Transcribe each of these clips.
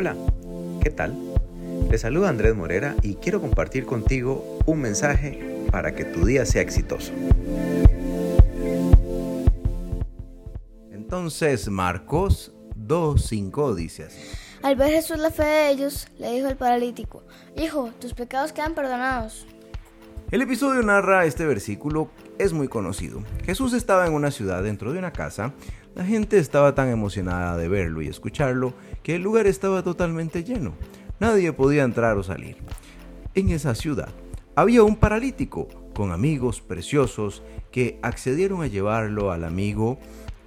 Hola, ¿qué tal? Te saluda Andrés Morera y quiero compartir contigo un mensaje para que tu día sea exitoso. Entonces Marcos 2.5 dice así. Al ver Jesús la fe de ellos, le dijo al paralítico, Hijo, tus pecados quedan perdonados. El episodio narra este versículo, es muy conocido. Jesús estaba en una ciudad dentro de una casa, la gente estaba tan emocionada de verlo y escucharlo que el lugar estaba totalmente lleno. Nadie podía entrar o salir. En esa ciudad había un paralítico con amigos preciosos que accedieron a llevarlo al amigo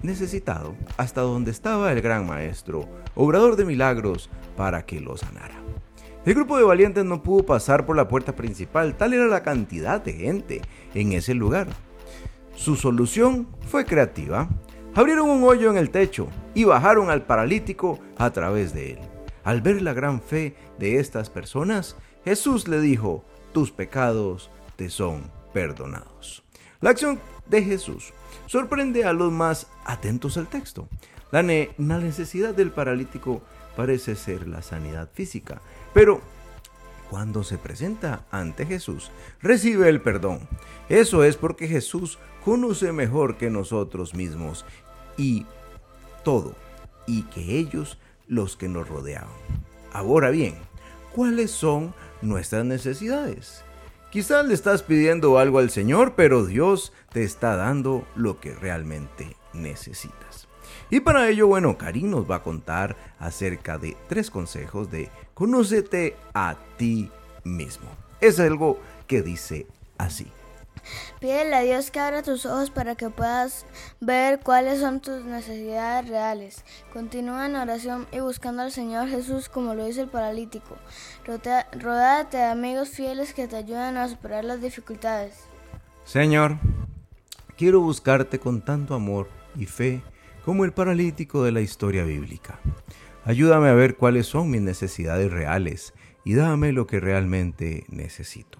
necesitado hasta donde estaba el gran maestro, obrador de milagros, para que lo sanara. El grupo de valientes no pudo pasar por la puerta principal, tal era la cantidad de gente en ese lugar. Su solución fue creativa. Abrieron un hoyo en el techo y bajaron al paralítico a través de él. Al ver la gran fe de estas personas, Jesús le dijo, tus pecados te son perdonados. La acción de Jesús sorprende a los más atentos al texto. La, necesidad del paralítico parece ser la sanidad física, pero cuando se presenta ante Jesús, recibe el perdón. Eso es porque Jesús conoce mejor que nosotros mismos y todo, y que ellos los que nos rodeaban. Ahora bien, ¿cuáles son nuestras necesidades? Quizás le estás pidiendo algo al Señor, pero Dios te está dando lo que realmente necesitas. Y para ello, bueno, Karim nos va a contar acerca de tres consejos de conócete a ti mismo. Es algo que dice así. Pídele a Dios que abra tus ojos para que puedas ver cuáles son tus necesidades reales. Continúa en oración y buscando al Señor Jesús como lo dice el paralítico. Rodate de amigos fieles que te ayuden a superar las dificultades. Señor, quiero buscarte con tanto amor y fe como el paralítico de la historia bíblica. Ayúdame a ver cuáles son mis necesidades reales y dame lo que realmente necesito.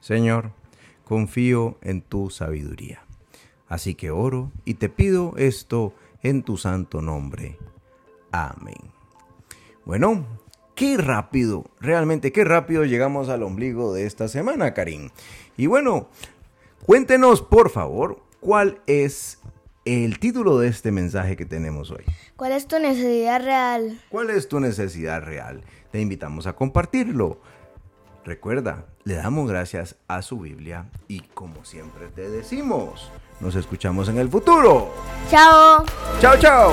Señor, confío en tu sabiduría. Así que oro y te pido esto en tu santo nombre. Amén. Bueno, qué rápido, realmente qué rápido llegamos al ombligo de esta semana, Karim. Y bueno, cuéntenos por favor cuál es el título de este mensaje que tenemos hoy. ¿Cuál es tu necesidad real? ¿Cuál es tu necesidad real? Te invitamos a compartirlo. Recuerda, le damos gracias a su Biblia y como siempre te decimos, nos escuchamos en el futuro. Chao. Chao, chao.